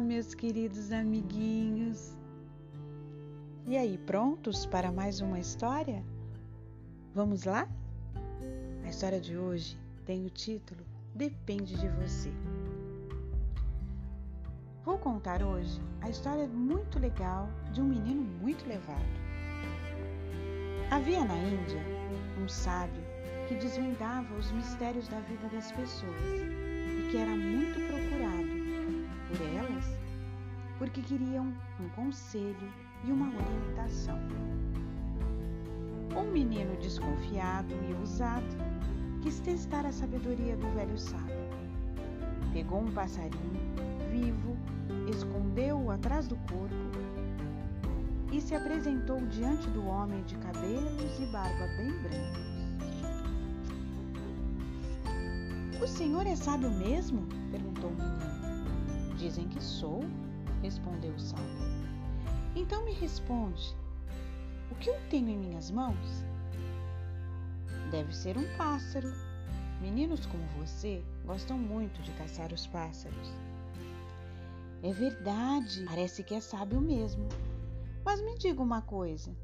meus queridos amiguinhos. E aí, prontos para mais uma história? Vamos lá? A história de hoje tem o título Depende de você. Vou contar hoje a história muito legal de um menino muito levado. Havia na Índia um sábio que desvendava os mistérios da vida das pessoas e que era muito procurado por elas porque queriam um conselho e uma orientação. Um menino desconfiado e ousado quis testar a sabedoria do velho sábio. Pegou um passarinho vivo, escondeu-o atrás do corpo e se apresentou diante do homem de cabelos e barba bem brancos. O senhor é sábio mesmo? perguntou o menino. Dizem que sou, respondeu o sábio. Então me responde: o que eu tenho em minhas mãos? Deve ser um pássaro. Meninos como você gostam muito de caçar os pássaros. É verdade, parece que é sábio mesmo. Mas me diga uma coisa: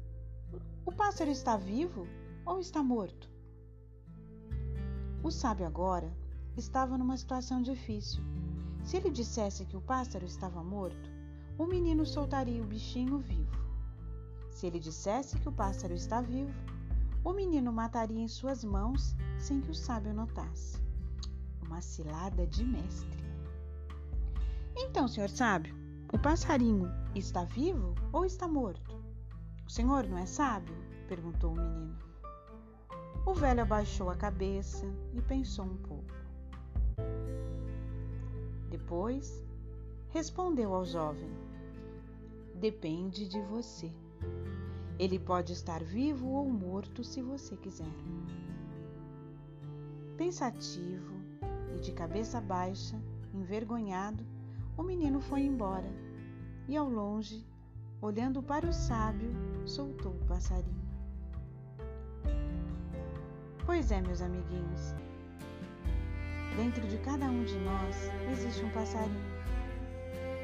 o pássaro está vivo ou está morto? O sábio agora estava numa situação difícil. Se ele dissesse que o pássaro estava morto, o menino soltaria o bichinho vivo. Se ele dissesse que o pássaro está vivo, o menino mataria em suas mãos sem que o sábio notasse. Uma cilada de mestre. Então, senhor sábio, o passarinho está vivo ou está morto? O senhor não é sábio? perguntou o menino. O velho abaixou a cabeça e pensou um pouco. Depois respondeu ao jovem: Depende de você. Ele pode estar vivo ou morto se você quiser. Pensativo e de cabeça baixa, envergonhado, o menino foi embora e, ao longe, olhando para o sábio, soltou o passarinho. Pois é, meus amiguinhos, dentro de cada um de nós existe um passarinho.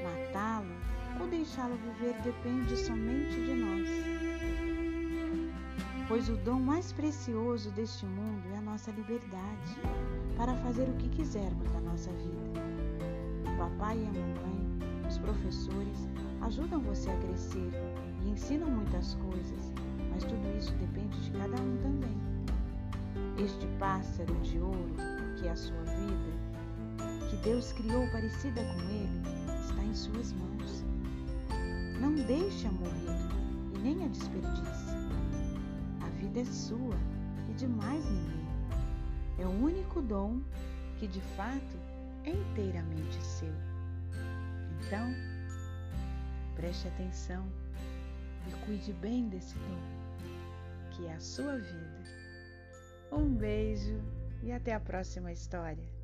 Matá-lo ou deixá-lo viver depende somente de nós pois o dom mais precioso deste mundo é a nossa liberdade para fazer o que quisermos da nossa vida. O papai e a mamãe, os professores, ajudam você a crescer e ensinam muitas coisas, mas tudo isso depende de cada um também. Este pássaro de ouro, que é a sua Deus criou parecida com ele, está em suas mãos. Não deixe-a morrer e nem a desperdice vida é sua e de mais ninguém. É o único dom que de fato é inteiramente seu. Então, preste atenção e cuide bem desse dom, que é a sua vida. Um beijo e até a próxima história.